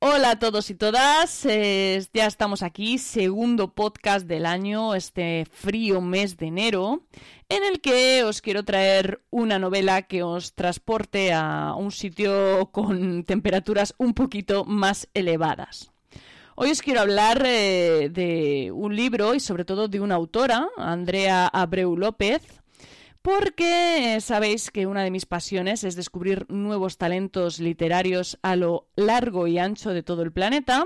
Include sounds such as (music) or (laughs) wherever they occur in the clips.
Hola a todos y todas, ya estamos aquí, segundo podcast del año, este frío mes de enero, en el que os quiero traer una novela que os transporte a un sitio con temperaturas un poquito más elevadas. Hoy os quiero hablar eh, de un libro y sobre todo de una autora, Andrea Abreu López, porque sabéis que una de mis pasiones es descubrir nuevos talentos literarios a lo largo y ancho de todo el planeta.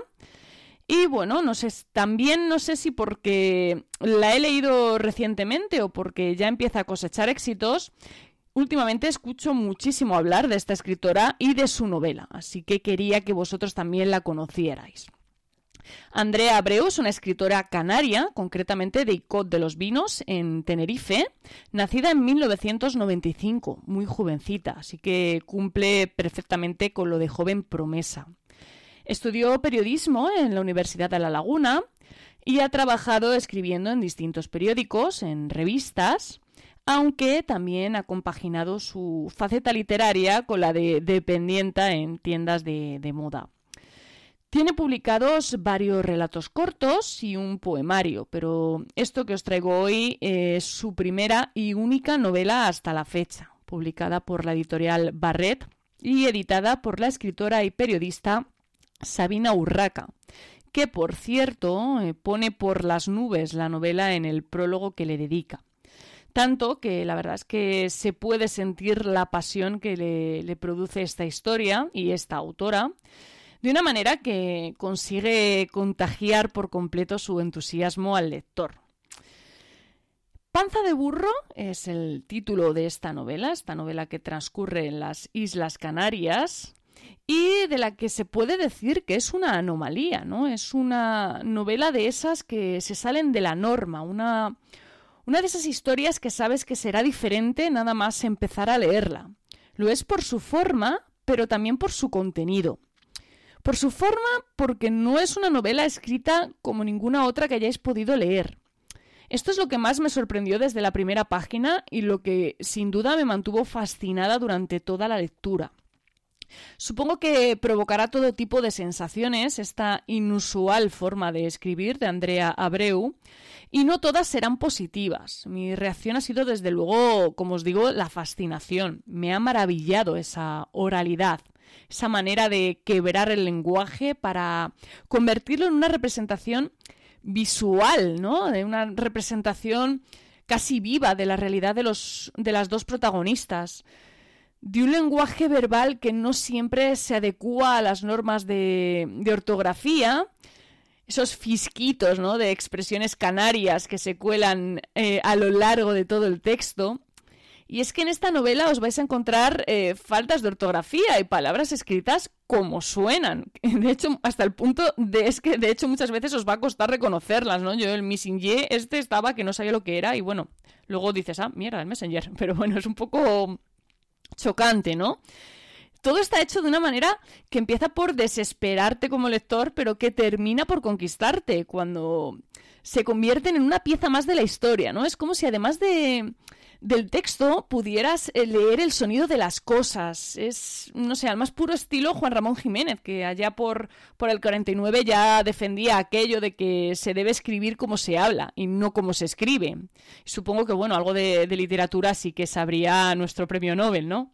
Y bueno, no sé, también no sé si porque la he leído recientemente o porque ya empieza a cosechar éxitos, últimamente escucho muchísimo hablar de esta escritora y de su novela, así que quería que vosotros también la conocierais. Andrea Abreu es una escritora canaria, concretamente de Icot de los Vinos, en Tenerife, nacida en 1995, muy jovencita, así que cumple perfectamente con lo de joven promesa. Estudió periodismo en la Universidad de La Laguna y ha trabajado escribiendo en distintos periódicos, en revistas, aunque también ha compaginado su faceta literaria con la de dependienta en tiendas de, de moda. Tiene publicados varios relatos cortos y un poemario, pero esto que os traigo hoy es su primera y única novela hasta la fecha, publicada por la editorial Barret y editada por la escritora y periodista Sabina Urraca, que por cierto eh, pone por las nubes la novela en el prólogo que le dedica. Tanto que la verdad es que se puede sentir la pasión que le, le produce esta historia y esta autora de una manera que consigue contagiar por completo su entusiasmo al lector. Panza de burro es el título de esta novela, esta novela que transcurre en las Islas Canarias y de la que se puede decir que es una anomalía, ¿no? Es una novela de esas que se salen de la norma, una, una de esas historias que sabes que será diferente nada más empezar a leerla. Lo es por su forma, pero también por su contenido. Por su forma, porque no es una novela escrita como ninguna otra que hayáis podido leer. Esto es lo que más me sorprendió desde la primera página y lo que sin duda me mantuvo fascinada durante toda la lectura. Supongo que provocará todo tipo de sensaciones esta inusual forma de escribir de Andrea Abreu y no todas serán positivas. Mi reacción ha sido desde luego, como os digo, la fascinación. Me ha maravillado esa oralidad, esa manera de quebrar el lenguaje para convertirlo en una representación visual, ¿no? De una representación casi viva de la realidad de, los, de las dos protagonistas. De un lenguaje verbal que no siempre se adecua a las normas de, ortografía, esos fisquitos ¿no? de expresiones canarias que se cuelan eh, a lo largo de todo el texto. Y es que en esta novela os vais a encontrar eh, faltas de ortografía y palabras escritas como suenan. (laughs) De hecho, hasta el punto de es que de hecho muchas veces os va a costar reconocerlas, ¿no? Yo el Messenger este estaba que no sabía lo que era y bueno, luego dices, ah, mierda, el Messenger. (laughs) Pero bueno, es un poco chocante, ¿no? Todo está hecho de una manera que empieza por desesperarte como lector, pero que termina por conquistarte cuando se convierten en una pieza más de la historia, ¿no? Es como si además de del texto pudieras eh, leer el sonido de las cosas. Es, no sé, al más puro estilo Juan Ramón Jiménez, que allá por, por el 49 ya defendía aquello de que se debe escribir como se habla y no como se escribe. Supongo que, bueno, algo de, de literatura sí que sabría nuestro premio Nobel, ¿no?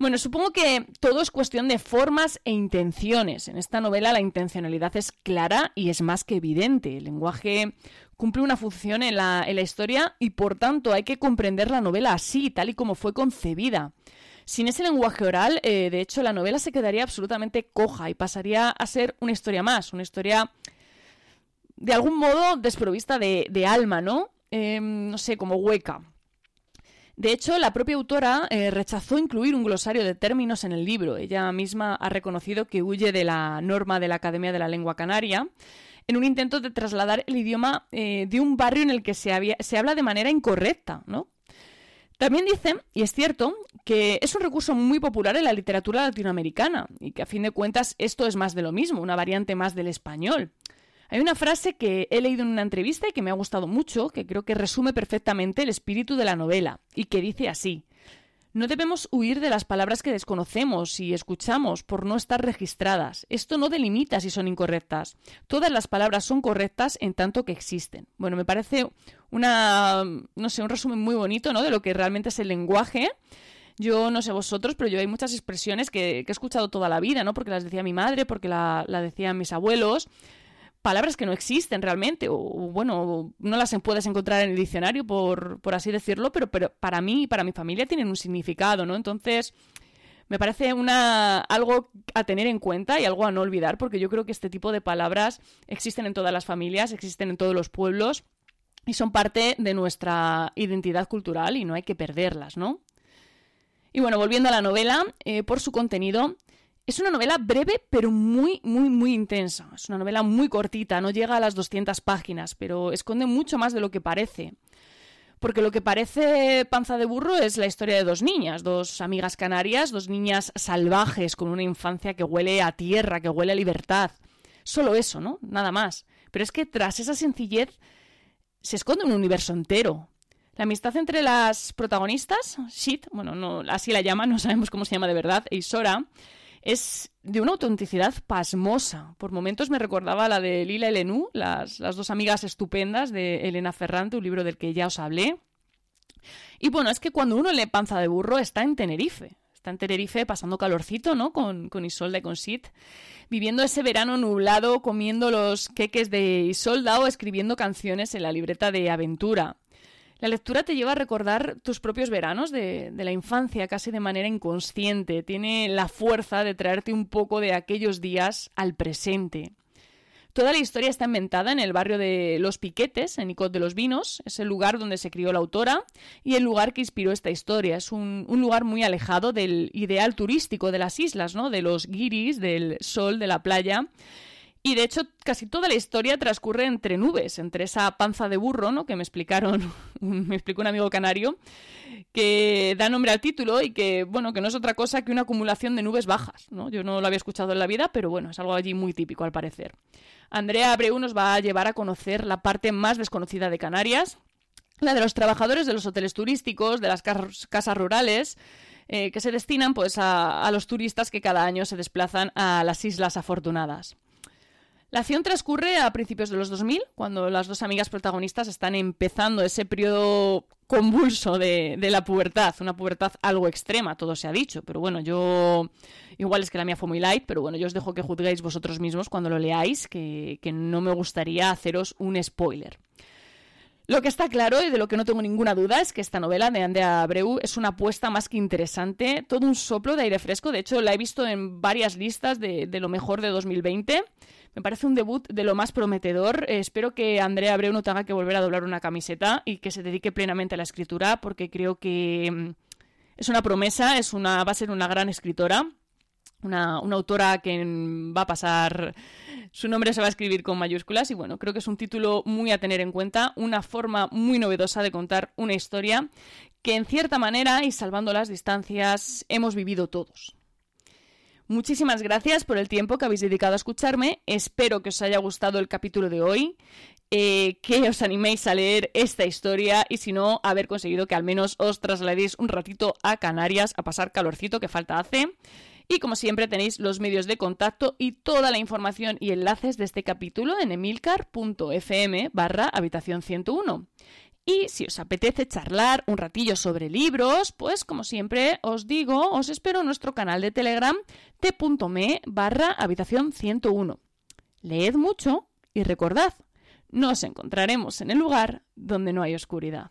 Bueno, supongo que todo es cuestión de formas e intenciones. En esta novela la intencionalidad es clara y es más que evidente. El lenguaje cumple una función en la, historia y por tanto hay que comprender la novela así, tal y como fue concebida. Sin ese lenguaje oral, eh, de hecho, la novela se quedaría absolutamente coja y pasaría a ser una historia más, una historia de algún modo desprovista de, alma, ¿no? Em, no sé, como hueca. De hecho, la propia autora eh, rechazó incluir un glosario de términos en el libro. Ella misma ha reconocido que huye de la norma de la Academia de la Lengua Canaria en un intento de trasladar el idioma eh, de un barrio en el que se, habla de manera incorrecta, ¿no? También dice, y es cierto, que es un recurso muy popular en la literatura latinoamericana y que a fin de cuentas esto es más de lo mismo, una variante más del español. Hay una frase que he leído en una entrevista y que me ha gustado mucho, que creo que resume perfectamente el espíritu de la novela, y que dice así. No debemos huir de las palabras que desconocemos y escuchamos por no estar registradas. Esto no delimita si son incorrectas. Todas las palabras son correctas en tanto que existen. Bueno, me parece una, no sé, un resumen muy bonito, ¿no? De lo que realmente es el lenguaje. Yo no sé vosotros, pero yo hay muchas expresiones que, he escuchado toda la vida, ¿no? Porque las decía mi madre, porque la, la decían mis abuelos palabras que no existen realmente, o, bueno, no las puedes encontrar en el diccionario, por, por así decirlo, pero, pero para mí y para mi familia tienen un significado, ¿no? Entonces, me parece una, algo a tener en cuenta y algo a no olvidar, porque yo creo que este tipo de palabras existen en todas las familias, existen en todos los pueblos y son parte de nuestra identidad cultural y no hay que perderlas, ¿no? Y bueno, volviendo a la novela, eh, por su contenido, es una novela breve, pero muy, muy, muy intensa. Es una novela muy cortita, no llega a las 200 páginas, pero esconde mucho más de lo que parece. Porque lo que parece panza de burro es la historia de dos niñas, dos amigas canarias, dos niñas salvajes con una infancia que huele a tierra, que huele a libertad. Solo eso, ¿no? Nada más. Pero es que tras esa sencillez se esconde un universo entero. La amistad entre las protagonistas, Shit, bueno, no, así la llaman, no sabemos cómo se llama de verdad, e Isora, es de una autenticidad pasmosa. Por momentos me recordaba la de Lila y Lenú, las, dos amigas estupendas de Elena Ferrante, un libro del que ya os hablé. Y bueno, es que cuando uno lee Panza de Burro está en Tenerife. Está en Tenerife pasando calorcito, ¿no? Con, con Isolda y con Sid. Viviendo ese verano nublado, comiendo los queques de Isolda o escribiendo canciones en la libreta de aventura. La lectura te lleva a recordar tus propios veranos de, la infancia casi de manera inconsciente. Tiene la fuerza de traerte un poco de aquellos días al presente. Toda la historia está inventada en el barrio de Los Piquetes, en Icot de los Vinos. Es el lugar donde se crió la autora y el lugar que inspiró esta historia. Es un, lugar muy alejado del ideal turístico de las islas, ¿no? De los guiris, del sol, de la playa. Y de hecho, casi toda la historia transcurre entre nubes, entre esa panza de burro, ¿no? Que me explicaron, (laughs) me explicó un amigo canario, que da nombre al título y que, bueno, que no es otra cosa que una acumulación de nubes bajas, ¿no? Yo no lo había escuchado en la vida, pero bueno, es algo allí muy típico al parecer. Andrea Abreu nos va a llevar a conocer la parte más desconocida de Canarias, la de los trabajadores de los hoteles turísticos, de las casas rurales, eh, que se destinan pues a los turistas que cada año se desplazan a las Islas Afortunadas. La acción transcurre a principios de los 2000, cuando las dos amigas protagonistas están empezando ese periodo convulso de, la pubertad, una pubertad algo extrema, todo se ha dicho, pero bueno, yo igual es que la mía fue muy light, pero bueno, yo os dejo que juzguéis vosotros mismos cuando lo leáis, que, que no me gustaría haceros un spoiler. Lo que está claro y de lo que no tengo ninguna duda es que esta novela de Andrea Abreu es una apuesta más que interesante, todo un soplo de aire fresco. De hecho, la he visto en varias listas de, de lo mejor de 2020. Me parece un debut de lo más prometedor. Eh, espero que Andrea Abreu no tenga que volver a doblar una camiseta y que se dedique plenamente a la escritura, porque creo que mm, es una promesa, es una, va a ser una gran escritora. Una, autora que va a pasar, su nombre se va a escribir con mayúsculas y bueno, creo que es un título muy a tener en cuenta, una forma muy novedosa de contar una historia que en cierta manera y salvando las distancias hemos vivido todos. Muchísimas gracias por el tiempo que habéis dedicado a escucharme. Espero que os haya gustado el capítulo de hoy, eh, que os animéis a leer esta historia y si no, haber conseguido que al menos os trasladéis un ratito a Canarias a pasar calorcito que falta hace. Y como siempre tenéis los medios de contacto y toda la información y enlaces de este capítulo en emilcar.fm barra habitación 101. Y si os apetece charlar un ratillo sobre libros, pues como siempre os digo, os espero en nuestro canal de Telegram t.me barra habitación 101. Leed mucho y recordad, nos encontraremos en el lugar donde no hay oscuridad.